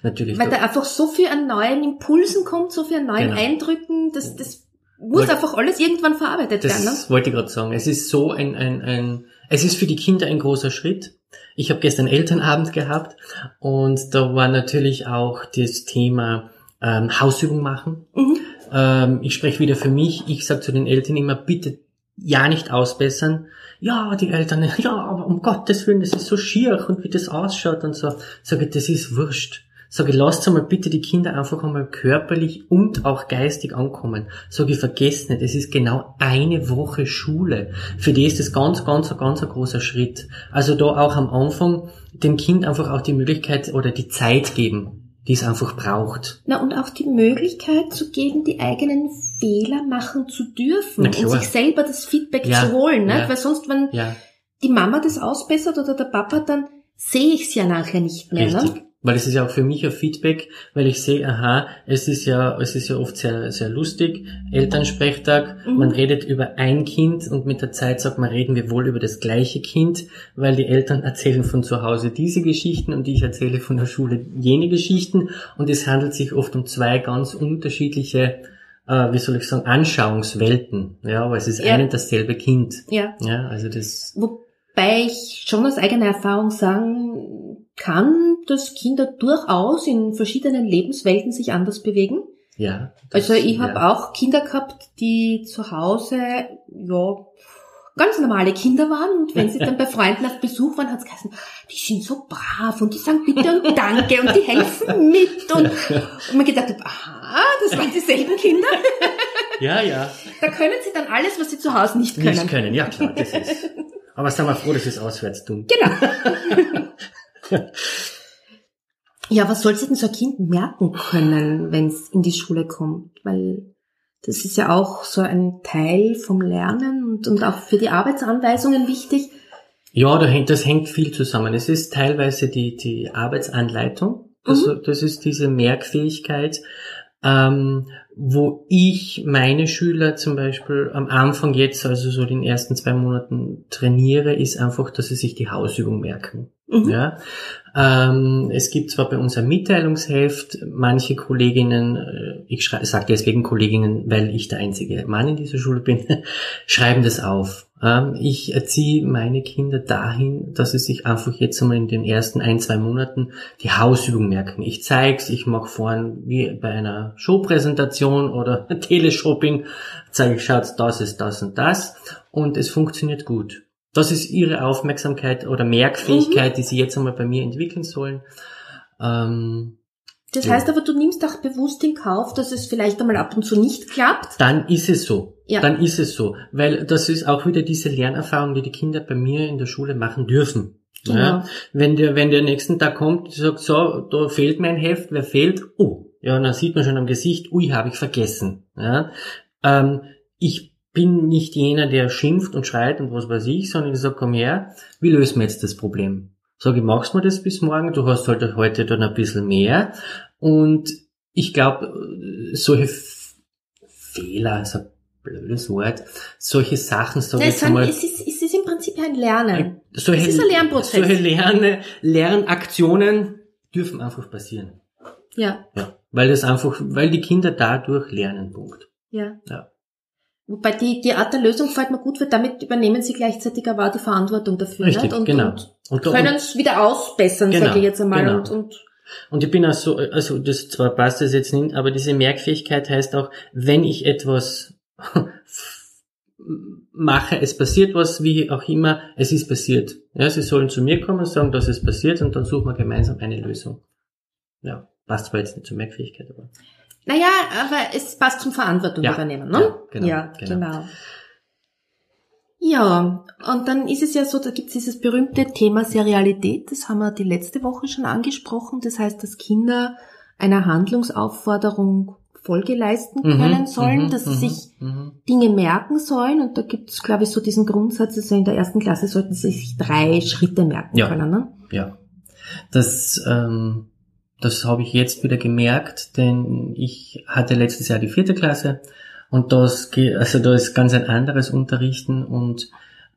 Speaker 2: Natürlich.
Speaker 1: Weil da einfach so viel an neuen Impulsen kommt, so viel an neuen
Speaker 2: Genau.
Speaker 1: Eindrücken, das, das muss
Speaker 2: Wollte-
Speaker 1: einfach alles irgendwann verarbeitet werden. Ne?
Speaker 2: Das wollte ich gerade sagen. Es ist so ein, ein, ein, es ist für die Kinder ein großer Schritt. Ich habe gestern Elternabend gehabt und da war natürlich auch das Thema ähm, Hausübung machen.
Speaker 1: Mhm.
Speaker 2: Ähm, ich spreche wieder für mich. Ich sage zu den Eltern immer, bitte ja nicht ausbessern. Ja, die Eltern, ja, aber um Gottes Willen, das ist so schier und wie das ausschaut und so. Sage, das ist wurscht. Sage, lasst einmal bitte die Kinder einfach einmal körperlich und auch geistig ankommen. Sage, vergesst nicht, es ist genau eine Woche Schule. Für die ist das ganz, ganz, ganz ein großer Schritt. Also da auch am Anfang dem Kind einfach auch die Möglichkeit oder die Zeit geben, die es einfach braucht.
Speaker 1: Na, und auch die Möglichkeit zu geben, die eigenen Fehler machen zu dürfen und sich selber das Feedback
Speaker 2: Ja,
Speaker 1: zu holen. Ne?
Speaker 2: ja.
Speaker 1: Weil sonst, wenn
Speaker 2: Ja,
Speaker 1: die Mama das ausbessert oder der Papa, dann sehe ich es ja nachher nicht mehr.
Speaker 2: richtig.
Speaker 1: Ne?
Speaker 2: Weil es ist ja auch für mich ein Feedback, weil ich sehe, aha, es ist ja, es ist ja oft sehr, sehr lustig. Elternsprechtag,
Speaker 1: Mhm.
Speaker 2: man redet über ein Kind und mit der Zeit sagt man, reden wir wohl über das gleiche Kind, weil die Eltern erzählen von zu Hause diese Geschichten und ich erzähle von der Schule jene Geschichten und es handelt sich oft um zwei ganz unterschiedliche, äh, wie soll ich sagen, Anschauungswelten. Ja, aber es ist
Speaker 1: Ja.
Speaker 2: ein und dasselbe Kind.
Speaker 1: Ja.
Speaker 2: Ja, also das,
Speaker 1: Wobei ich schon aus eigener Erfahrung sagen kann, dass Kinder durchaus in verschiedenen Lebenswelten sich anders bewegen.
Speaker 2: ja.
Speaker 1: Also ich habe
Speaker 2: ja.
Speaker 1: auch Kinder gehabt, die zu Hause ja ganz normale Kinder waren und wenn sie dann bei Freunden auf Besuch waren, hat es geheißen, die sind so brav und die sagen bitte und danke und die helfen mit und, und man gedacht hat, aha, das waren dieselben Kinder.
Speaker 2: Ja, ja.
Speaker 1: Da können sie dann alles, was sie zu Hause nicht können.
Speaker 2: Nicht können, ja klar, das ist. Aber sind wir froh, dass wir es auswärts tun.
Speaker 1: Genau. ja, was soll sich denn so ein Kind merken können, wenn es in die Schule kommt? Weil das ist ja auch so ein Teil vom Lernen und, und auch für die Arbeitsanweisungen wichtig.
Speaker 2: Ja, da hängt, das hängt viel zusammen. Es ist teilweise die, die Arbeitsanleitung. Das,
Speaker 1: Mhm.
Speaker 2: das ist diese Merkfähigkeit, ähm, wo ich meine Schüler zum Beispiel am Anfang jetzt, also so den ersten zwei Monaten trainiere, ist einfach, dass sie sich die Hausübung merken.
Speaker 1: Mhm.
Speaker 2: Ja, ähm, es gibt zwar bei uns ein Mitteilungsheft, manche Kolleginnen, äh, ich sage deswegen Kolleginnen, weil ich der einzige Mann in dieser Schule bin, schreiben das auf. Ähm, ich erziehe meine Kinder dahin, dass sie sich einfach jetzt einmal in den ersten ein, zwei Monaten die Hausübung merken. Ich zeig's, ich mache vorhin wie bei einer Showpräsentation oder Teleshopping, zeige ich, schaut, das ist das und das und es funktioniert gut. Das ist ihre Aufmerksamkeit oder Merkfähigkeit, die sie jetzt einmal bei mir entwickeln sollen. Ähm,
Speaker 1: Das
Speaker 2: Ja.
Speaker 1: heißt aber, du nimmst auch bewusst in Kauf, dass es vielleicht einmal ab und zu nicht klappt.
Speaker 2: dann ist es so.
Speaker 1: Ja.
Speaker 2: Dann ist es so. Weil das ist auch wieder diese Lernerfahrung, die die Kinder bei mir in der Schule machen dürfen.
Speaker 1: Genau.
Speaker 2: Ja, wenn der, wenn der nächsten Tag kommt, und sagt, so, da fehlt mein Heft, wer fehlt? Oh, ja, dann sieht man schon am Gesicht, ui, habe ich vergessen. Ja, ähm, ich bin nicht jener, der schimpft und schreit und was weiß ich, sondern ich sage, komm her, wie lösen wir jetzt das Problem? Sag ich, machst mir das bis morgen, du hast halt heute dann ein bisschen mehr. Und ich glaube, solche F Fehler, ist ein blödes Wort, solche Sachen, sag ich
Speaker 1: es,
Speaker 2: jetzt
Speaker 1: es, ist, es ist im Prinzip ein Lernen.
Speaker 2: solche,
Speaker 1: es ist ein Lernprozess.
Speaker 2: solche Lerne, Lernaktionen dürfen einfach passieren.
Speaker 1: Ja,
Speaker 2: Ja. Weil das einfach, weil die Kinder dadurch lernen, Punkt.
Speaker 1: ja.
Speaker 2: Ja.
Speaker 1: Wobei die, die Art der Lösung gefällt mir gut, weil damit übernehmen sie gleichzeitig aber auch die Verantwortung dafür.
Speaker 2: Richtig,
Speaker 1: nicht? Und,
Speaker 2: genau.
Speaker 1: Und,
Speaker 2: und,
Speaker 1: können es wieder ausbessern,
Speaker 2: Genau,
Speaker 1: sage ich jetzt einmal.
Speaker 2: genau.
Speaker 1: Und, und
Speaker 2: Und ich bin auch so, also das zwar passt das jetzt nicht, aber diese Merkfähigkeit heißt auch, wenn ich etwas mache, es passiert was, wie auch immer, es ist passiert. Ja, sie sollen zu mir kommen und sagen, dass es passiert und dann suchen wir gemeinsam eine Lösung. Ja, passt zwar jetzt nicht zur Merkfähigkeit, aber.
Speaker 1: Naja, aber es passt zum Verantwortung
Speaker 2: Ja,
Speaker 1: übernehmen, ne?
Speaker 2: ja, genau,
Speaker 1: ja,
Speaker 2: genau.
Speaker 1: genau. Ja, und dann ist es ja so, da gibt es dieses berühmte Thema Serialität, das haben wir die letzte Woche schon angesprochen. Das heißt, dass Kinder einer Handlungsaufforderung Folge leisten können sollen, dass sie sich
Speaker 2: mhm.
Speaker 1: Dinge merken sollen. Und da gibt es, glaube ich, so diesen Grundsatz, also in der ersten Klasse sollten sie sich drei Schritte merken
Speaker 2: Ja.
Speaker 1: können. Ne?
Speaker 2: Ja. Das, ähm, das habe ich jetzt wieder gemerkt, denn ich hatte letztes Jahr die vierte Klasse und das also da ist ganz ein anderes Unterrichten und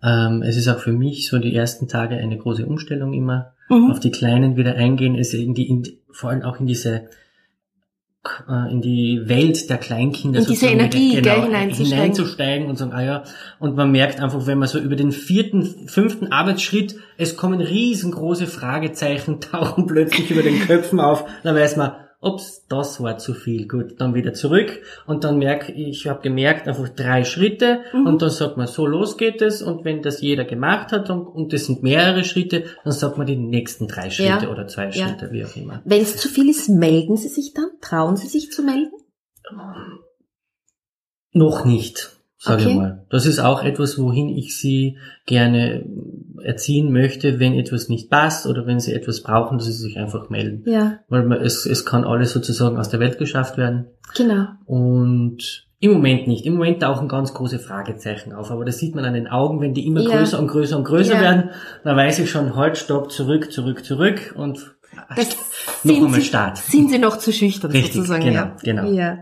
Speaker 2: ähm, es ist auch für mich so die ersten Tage eine große Umstellung immer
Speaker 1: Mhm.
Speaker 2: auf die Kleinen wieder eingehen, ist in die, in, vor allem auch in diese in die Welt der Kleinkinder
Speaker 1: In diese Energie,
Speaker 2: wieder,
Speaker 1: gell, hineinzusteigen.
Speaker 2: hineinzusteigen und sagen, ah ja, und man merkt einfach, wenn man so über den vierten, fünften Arbeitsschritt, es kommen riesengroße Fragezeichen, tauchen plötzlich über den Köpfen auf, dann weiß man, ups, das war zu viel, gut, dann wieder zurück und dann merke ich, ich habe gemerkt, einfach drei Schritte
Speaker 1: Mhm.
Speaker 2: und dann sagt man, so los geht es und wenn das jeder gemacht hat und, und das sind mehrere Schritte, dann sagt man die nächsten drei Schritte
Speaker 1: Ja.
Speaker 2: oder zwei
Speaker 1: Ja.
Speaker 2: Schritte, wie auch immer.
Speaker 1: Wenn es zu viel ist, melden Sie sich dann? Trauen Sie sich zu melden?
Speaker 2: Noch nicht, sage
Speaker 1: Okay.
Speaker 2: ich mal. Das ist auch etwas, wohin ich sie gerne erziehen möchte, wenn etwas nicht passt oder wenn sie etwas brauchen, dass sie sich einfach melden.
Speaker 1: Ja,
Speaker 2: Weil man, es, es kann alles sozusagen aus der Welt geschafft werden.
Speaker 1: genau.
Speaker 2: Und im Moment nicht. Im Moment tauchen ganz große Fragezeichen auf. Aber das sieht man an den Augen, wenn die immer
Speaker 1: Ja.
Speaker 2: größer und größer und größer
Speaker 1: Ja.
Speaker 2: werden, dann weiß ich schon, halt, stopp, zurück, zurück, zurück und
Speaker 1: Das
Speaker 2: noch einmal Start.
Speaker 1: Sind Sie noch zu schüchtern
Speaker 2: Richtig,
Speaker 1: sozusagen?
Speaker 2: genau,
Speaker 1: ja.
Speaker 2: genau.
Speaker 1: Ja.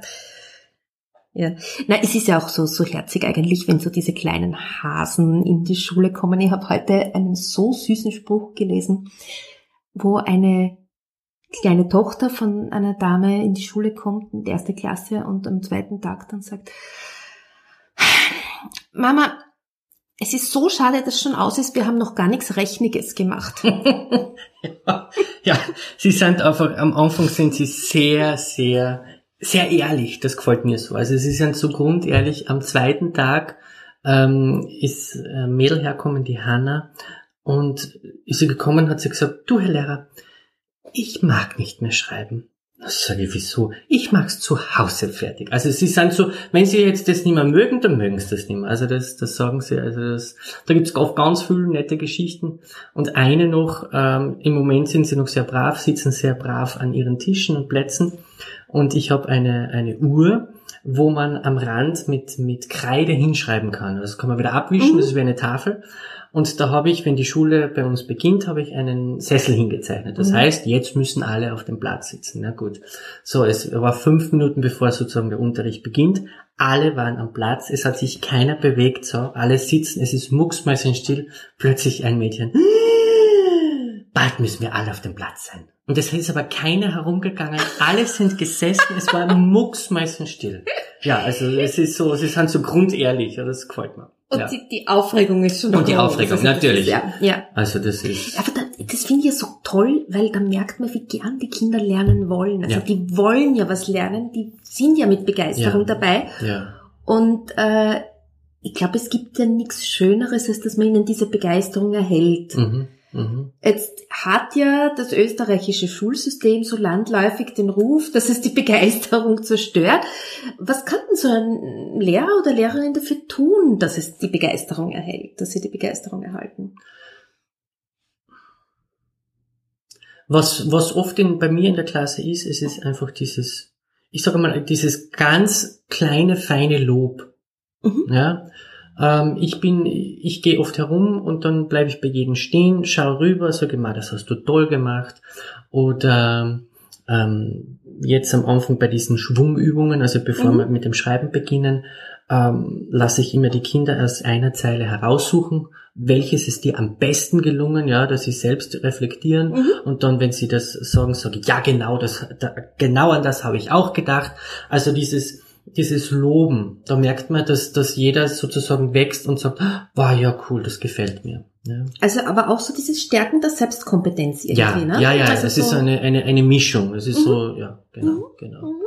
Speaker 1: Ja. Na, es ist ja auch so, so herzig eigentlich, wenn so diese kleinen Hasen in die Schule kommen. Ich habe heute einen so süßen Spruch gelesen, wo eine kleine Tochter von einer Dame in die Schule kommt, in die erste Klasse, und am zweiten Tag dann sagt, Mama, es ist so schade, dass schon aus ist, wir haben noch gar nichts Rechniges gemacht.
Speaker 2: ja, sie sind einfach, am Anfang sind sie sehr, sehr, sehr ehrlich. Das gefällt mir so. Also sie sind so grundehrlich. Am zweiten Tag ähm, ist ein Mädel herkommen, die Hanna, und ist sie gekommen, hat sie gesagt, du Herr Lehrer, ich mag nicht mehr schreiben. Das sage ich, wieso? Ich mag's zu Hause fertig. Also sie sind so, wenn sie jetzt das nicht mehr mögen, dann mögen sie das nicht mehr. Also das, das sagen sie, also das, da gibt's oft ganz viele nette Geschichten. Und eine noch, ähm, im Moment sind sie noch sehr brav, sitzen sehr brav an ihren Tischen und Plätzen. Und ich habe eine, eine Uhr, wo man am Rand mit, mit Kreide hinschreiben kann. Also Das kann man wieder abwischen,
Speaker 1: Mhm.
Speaker 2: das ist wie eine Tafel. Und da habe ich, wenn die Schule bei uns beginnt, habe ich einen Sessel hingezeichnet. Das
Speaker 1: Mhm.
Speaker 2: heißt, jetzt müssen alle auf dem Platz sitzen. Na gut. So, es war fünf Minuten bevor sozusagen der Unterricht beginnt. Alle waren am Platz. Es hat sich keiner bewegt. So, alle sitzen. Es ist mucksmäuschenstill. Plötzlich ein Mädchen. Bald müssen wir alle auf dem Platz sein. Und es ist aber keiner herumgegangen. Alle sind gesessen. Es war mucksmäuschenstill. Ja, also es ist so, sie sind so grundehrlich. Ja, das gefällt mir.
Speaker 1: Und
Speaker 2: ja.
Speaker 1: die, die Aufregung ist schon
Speaker 2: Und die. Aufregung,
Speaker 1: Also
Speaker 2: natürlich.
Speaker 1: Ist, ja, ja.
Speaker 2: Also das ist.
Speaker 1: Aber da, das finde ich ja so toll, weil da merkt man, wie gern die Kinder lernen wollen. Also
Speaker 2: Ja.
Speaker 1: die wollen ja was lernen, die sind ja mit Begeisterung
Speaker 2: Ja.
Speaker 1: dabei.
Speaker 2: Ja.
Speaker 1: Und äh, ich glaube, es gibt ja nichts Schöneres, als dass man ihnen diese Begeisterung erhält.
Speaker 2: Mhm. Mhm.
Speaker 1: Jetzt hat ja das österreichische Schulsystem so landläufig den Ruf, dass es die Begeisterung zerstört. Was kann denn so ein Lehrer oder Lehrerin dafür tun, dass es die Begeisterung erhält, dass sie die Begeisterung erhalten?
Speaker 2: Was, was oft in, bei mir in der Klasse ist, es ist einfach dieses, ich sage mal, dieses ganz kleine, feine Lob. Mhm. Ja. Ähm, ich bin, ich gehe oft herum und dann bleibe ich bei jedem stehen, schaue rüber, sage mal, das hast du toll gemacht. Oder ähm, jetzt am Anfang bei diesen Schwungübungen, also bevor mhm. wir mit dem Schreiben beginnen, ähm, lasse ich immer die Kinder aus einer Zeile heraussuchen, welches ist dir am besten gelungen, ja, dass sie selbst reflektieren mhm. und dann, wenn sie das sagen, sage ich, ja genau, das, da, genau an das habe ich auch gedacht. Also dieses dieses Loben, da merkt man, dass, dass jeder sozusagen wächst und sagt, wow, ja cool, das gefällt mir. Ja.
Speaker 1: Also aber auch so dieses Stärken der Selbstkompetenz irgendwie,
Speaker 2: ja,
Speaker 1: ne?
Speaker 2: Ja, ja, also es so ist eine, eine, eine Mischung. Es ist mhm. so, ja, genau, mhm. genau. Mhm.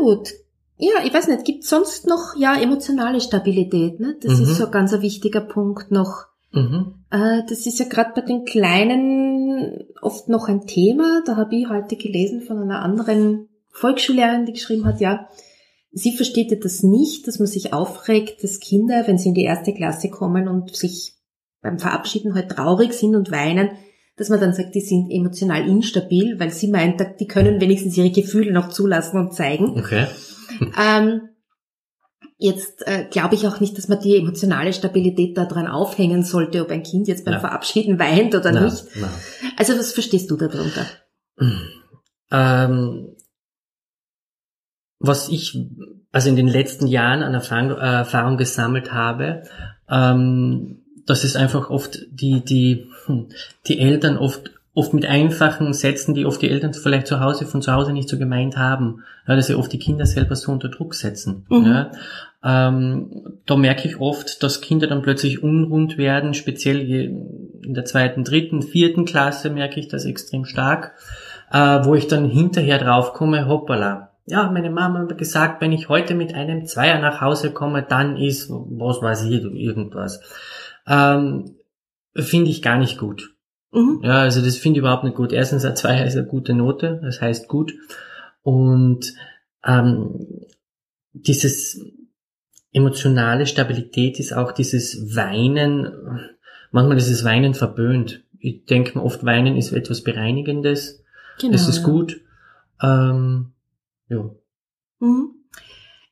Speaker 1: Gut. Ja, ich weiß nicht, gibt sonst noch, ja, emotionale Stabilität, ne? Das ist mhm. so ein ganz wichtiger Punkt noch. Mhm. Äh, das ist ja gerade bei den Kleinen oft noch ein Thema. Da habe ich heute gelesen von einer anderen Volksschullehrerin, die geschrieben hat, ja, sie versteht das nicht, dass man sich aufregt, dass Kinder, wenn sie in die erste Klasse kommen und sich beim Verabschieden halt traurig sind und weinen, dass man dann sagt, die sind emotional instabil, weil sie meint, die können wenigstens ihre Gefühle noch zulassen und zeigen.
Speaker 2: Okay.
Speaker 1: ähm, jetzt äh, glaube ich auch nicht, dass man die emotionale Stabilität daran aufhängen sollte, ob ein Kind jetzt beim ja. Verabschieden weint oder na, nicht. Na. Also was verstehst du darunter?
Speaker 2: Ähm, was ich also in den letzten Jahren an Erfahrung, äh, Erfahrung gesammelt habe, ähm, dass es einfach oft die, die, hm, die Eltern oft oft mit einfachen Sätzen, die oft die Eltern vielleicht zu Hause von zu Hause nicht so gemeint haben, ja, dass sie oft die Kinder selber so unter Druck setzen. Mhm. Ja. Ähm, da merke ich oft, dass Kinder dann plötzlich unrund werden, speziell in der zweiten, dritten, vierten Klasse merke ich das extrem stark, äh, wo ich dann hinterher draufkomme, hoppala, ja, meine Mama hat gesagt, wenn ich heute mit einem Zweier nach Hause komme, dann ist, was weiß ich, irgendwas. Ähm, finde ich gar nicht gut. Mhm. Ja, also das finde ich überhaupt nicht gut. Erstens, ein Zweier ist eine gute Note, das heißt gut. Und ähm, dieses emotionale Stabilität ist auch dieses Weinen, manchmal ist das Weinen verböhnt. Ich denke mir oft, Weinen ist etwas Bereinigendes. Genau, es ist ja. gut. Ähm, ja.
Speaker 1: Mhm.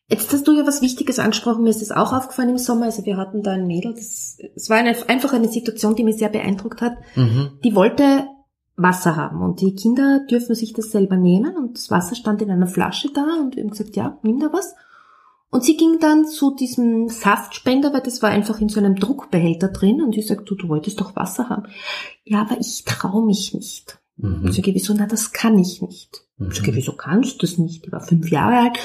Speaker 1: Jetzt hast du ja was Wichtiges angesprochen, mir ist das auch aufgefallen im Sommer. Also wir hatten da ein Mädel, das, es war eine, einfach eine Situation, die mich sehr beeindruckt hat. Mhm. Die wollte Wasser haben und die Kinder dürfen sich das selber nehmen und das Wasser stand in einer Flasche da und wir haben gesagt, ja, nimm da was. Und sie ging dann zu diesem Saftspender, weil das war einfach in so einem Druckbehälter drin und ich sagte, du, du wolltest doch Wasser haben. Ja, aber ich traue mich nicht. Mhm. Ich, wieso? Na, das kann ich nicht. Mhm. Ich, wieso kannst du das nicht? Ich war fünf Jahre alt.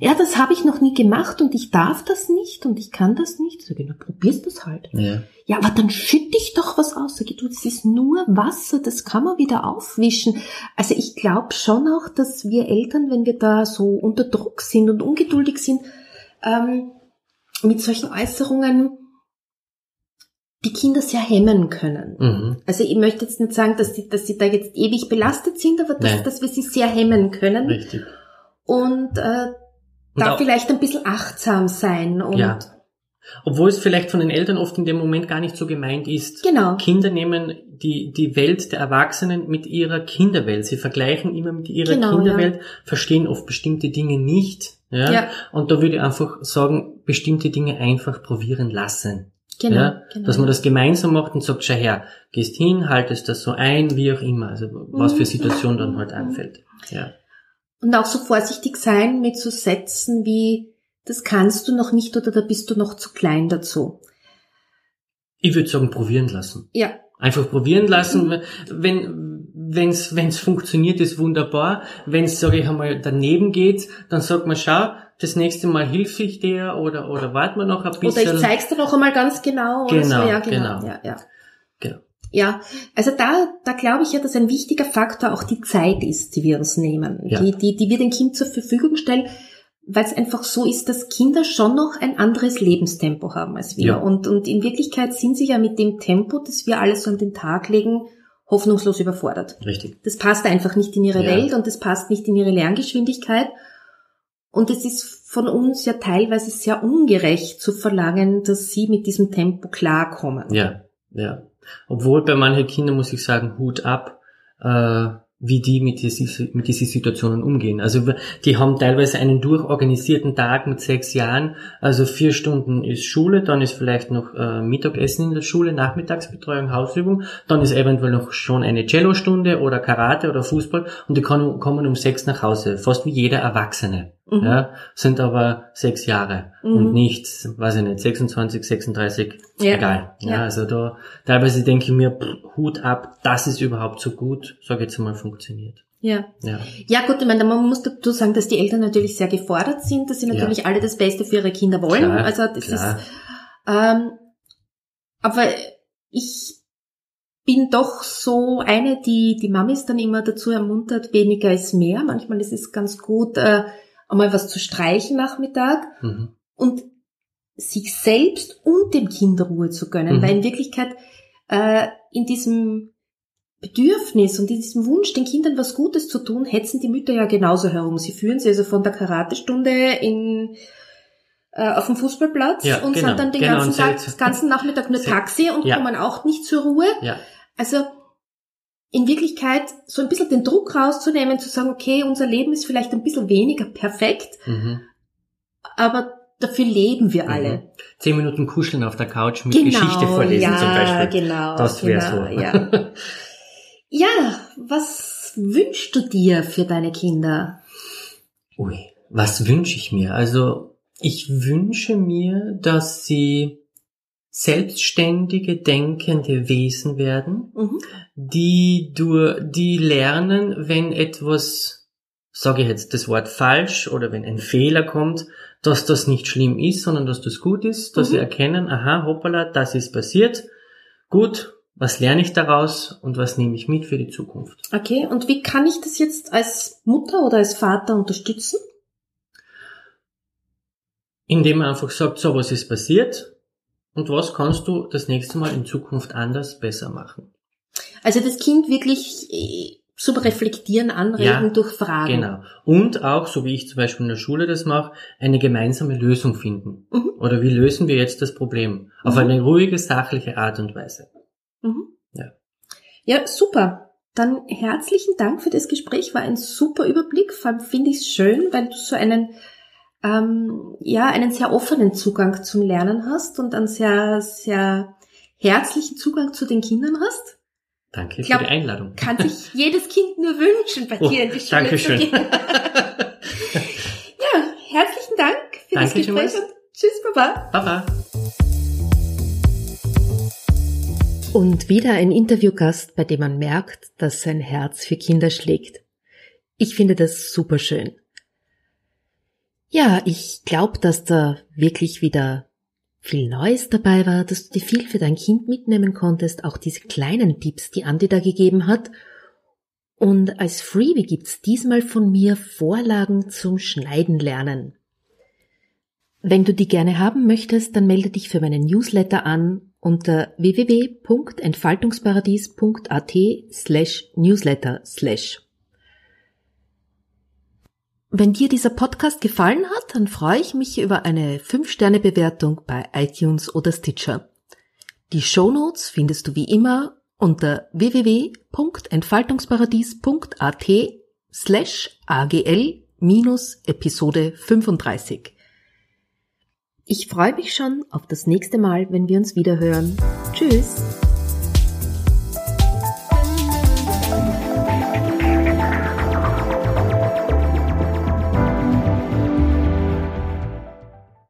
Speaker 1: Ja, das habe ich noch nie gemacht und ich darf das nicht und ich kann das nicht. Sag ich, na, probierst das halt. Ja. ja, aber dann schütte ich doch was aus. Sag ich, du, das ist nur Wasser, das kann man wieder aufwischen. Also ich glaube schon auch, dass wir Eltern, wenn wir da so unter Druck sind und ungeduldig sind, ähm, mit solchen Äußerungen die Kinder sehr hemmen können. Mhm. Also ich möchte jetzt nicht sagen, dass sie, dass sie da jetzt ewig belastet sind, aber dass, dass wir sie sehr hemmen können.
Speaker 2: Richtig.
Speaker 1: Und, äh, und da vielleicht ein bisschen achtsam sein und
Speaker 2: ja. Obwohl es vielleicht von den Eltern oft in dem Moment gar nicht so gemeint ist.
Speaker 1: Genau.
Speaker 2: Kinder nehmen die, die Welt der Erwachsenen mit ihrer Kinderwelt. Sie vergleichen immer mit ihrer genau, Kinderwelt, ja. verstehen oft bestimmte Dinge nicht. Ja? ja. Und da würde ich einfach sagen, bestimmte Dinge einfach probieren lassen. Genau, ja, genau. Dass man das gemeinsam macht und sagt, schau her, gehst hin, haltest das so ein, wie auch immer, also was für mhm. Situation dann halt anfällt. Ja.
Speaker 1: Und auch so vorsichtig sein mit so Sätzen wie, das kannst du noch nicht oder da bist du noch zu klein dazu.
Speaker 2: Ich würde sagen, probieren lassen.
Speaker 1: Ja.
Speaker 2: Einfach probieren lassen. Mhm. Wenn wenn's wenn's funktioniert, ist wunderbar. Wenn es, sage ich einmal, daneben geht, dann sagt man, schau, das nächste Mal hilf ich dir oder, oder warten wir noch ein bisschen.
Speaker 1: Oder ich zeig's dir noch einmal ganz genau.
Speaker 2: Genau, so. ja, genau.
Speaker 1: genau. Ja, ja. genau. Ja, also da, da glaube ich ja, dass ein wichtiger Faktor auch die Zeit ist, die wir uns nehmen, ja. die, die, die wir dem Kind zur Verfügung stellen, weil es einfach so ist, dass Kinder schon noch ein anderes Lebenstempo haben als wir. Ja. Und, und in Wirklichkeit sind sie ja mit dem Tempo, das wir alles so an den Tag legen, hoffnungslos überfordert.
Speaker 2: Richtig.
Speaker 1: Das passt einfach nicht in ihre ja. Welt und das passt nicht in ihre Lerngeschwindigkeit. Und es ist von uns ja teilweise sehr ungerecht zu verlangen, dass sie mit diesem Tempo klarkommen.
Speaker 2: Ja, ja. Obwohl bei manchen Kindern muss ich sagen, Hut ab, äh, wie die mit diesen, mit diesen Situationen umgehen. Also die haben teilweise einen durchorganisierten Tag mit sechs Jahren. Also vier Stunden ist Schule, dann ist vielleicht noch äh, Mittagessen in der Schule, Nachmittagsbetreuung, Hausübung, dann ist eventuell noch schon eine Cellostunde oder Karate oder Fußball und die kommen um sechs nach Hause, fast wie jeder Erwachsene. Mhm. Ja, sind aber sechs Jahre mhm. und nicht, weiß ich nicht, 26, 36, ja. egal. Ja, ja, also da teilweise denke ich mir, pff, Hut ab, das ist überhaupt so gut, sag jetzt mal, funktioniert.
Speaker 1: Ja. ja. Ja, gut, ich meine, man muss dazu sagen, dass die Eltern natürlich sehr gefordert sind, dass sie natürlich ja. alle das Beste für ihre Kinder wollen. Klar, also das klar. ist ähm, aber ich bin doch so eine, die die Mamis dann immer dazu ermuntert, weniger ist mehr. Manchmal ist es ganz gut, äh, einmal was zu streichen Nachmittag mhm. und sich selbst und dem Kind Ruhe zu gönnen, mhm. weil in Wirklichkeit äh, in diesem Bedürfnis und in diesem Wunsch, den Kindern was Gutes zu tun, hetzen die Mütter ja genauso herum. Sie führen sie also von der Karatestunde in äh, auf dem Fußballplatz ja, und genau, sind dann den genau, ganzen Tag, den ganzen Nachmittag nur Taxi und ja. kommen auch nicht zur Ruhe. Ja. Also in Wirklichkeit so ein bisschen den Druck rauszunehmen, zu sagen, okay, unser Leben ist vielleicht ein bisschen weniger perfekt, mhm. aber dafür leben wir mhm. alle. Mhm.
Speaker 2: Zehn Minuten kuscheln auf der Couch mit genau, Geschichte vorlesen ja, zum Beispiel. Genau, das wäre genau, so.
Speaker 1: Ja. ja, was wünschst du dir für deine Kinder?
Speaker 2: Ui, was wünsche ich mir? Also ich wünsche mir, dass sie selbstständige, denkende Wesen werden, mhm. die durch, die lernen, wenn etwas, sage ich jetzt das Wort falsch oder wenn ein Fehler kommt, dass das nicht schlimm ist, sondern dass das gut ist, dass mhm. sie erkennen, aha, hoppala, das ist passiert, gut, was lerne ich daraus und was nehme ich mit für die Zukunft.
Speaker 1: Okay, und wie kann ich das jetzt als Mutter oder als Vater unterstützen?
Speaker 2: Indem man einfach sagt, so was ist passiert, und was kannst du das nächste Mal in Zukunft anders besser machen?
Speaker 1: Also das Kind wirklich äh, zum Reflektieren anregen ja, durch Fragen.
Speaker 2: Genau. Und auch, so wie ich zum Beispiel in der Schule das mache, eine gemeinsame Lösung finden. Mhm. Oder wie lösen wir jetzt das Problem? Auf mhm. eine ruhige, sachliche Art und Weise.
Speaker 1: Mhm. Ja. ja, super. Dann herzlichen Dank für das Gespräch. War ein super Überblick. Vor allem finde ich es schön, weil du so einen ähm, ja einen sehr offenen Zugang zum Lernen hast und einen sehr, sehr herzlichen Zugang zu den Kindern hast.
Speaker 2: Danke glaub, für die Einladung.
Speaker 1: Kann sich jedes Kind nur wünschen, bei oh, dir in die Schule
Speaker 2: Dankeschön. zu gehen. ja,
Speaker 1: herzlichen Dank für Danke das Gespräch und tschüss, Baba.
Speaker 2: Baba.
Speaker 1: Und wieder ein Interviewgast, bei dem man merkt, dass sein Herz für Kinder schlägt. Ich finde das super schön. Ja, ich glaube, dass da wirklich wieder viel Neues dabei war, dass du dir viel für dein Kind mitnehmen konntest, auch diese kleinen Tipps, die Andi da gegeben hat. Und als Freebie gibt's diesmal von mir Vorlagen zum Schneiden lernen. Wenn du die gerne haben möchtest, dann melde dich für meinen Newsletter an unter www.entfaltungsparadies.at slash newsletter slash. Wenn dir dieser Podcast gefallen hat, dann freue ich mich über eine 5-Sterne-Bewertung bei iTunes oder Stitcher. Die Shownotes findest du wie immer unter www.entfaltungsparadies.at slash agl minus Episode 35. Ich freue mich schon auf das nächste Mal, wenn wir uns wieder hören. Tschüss!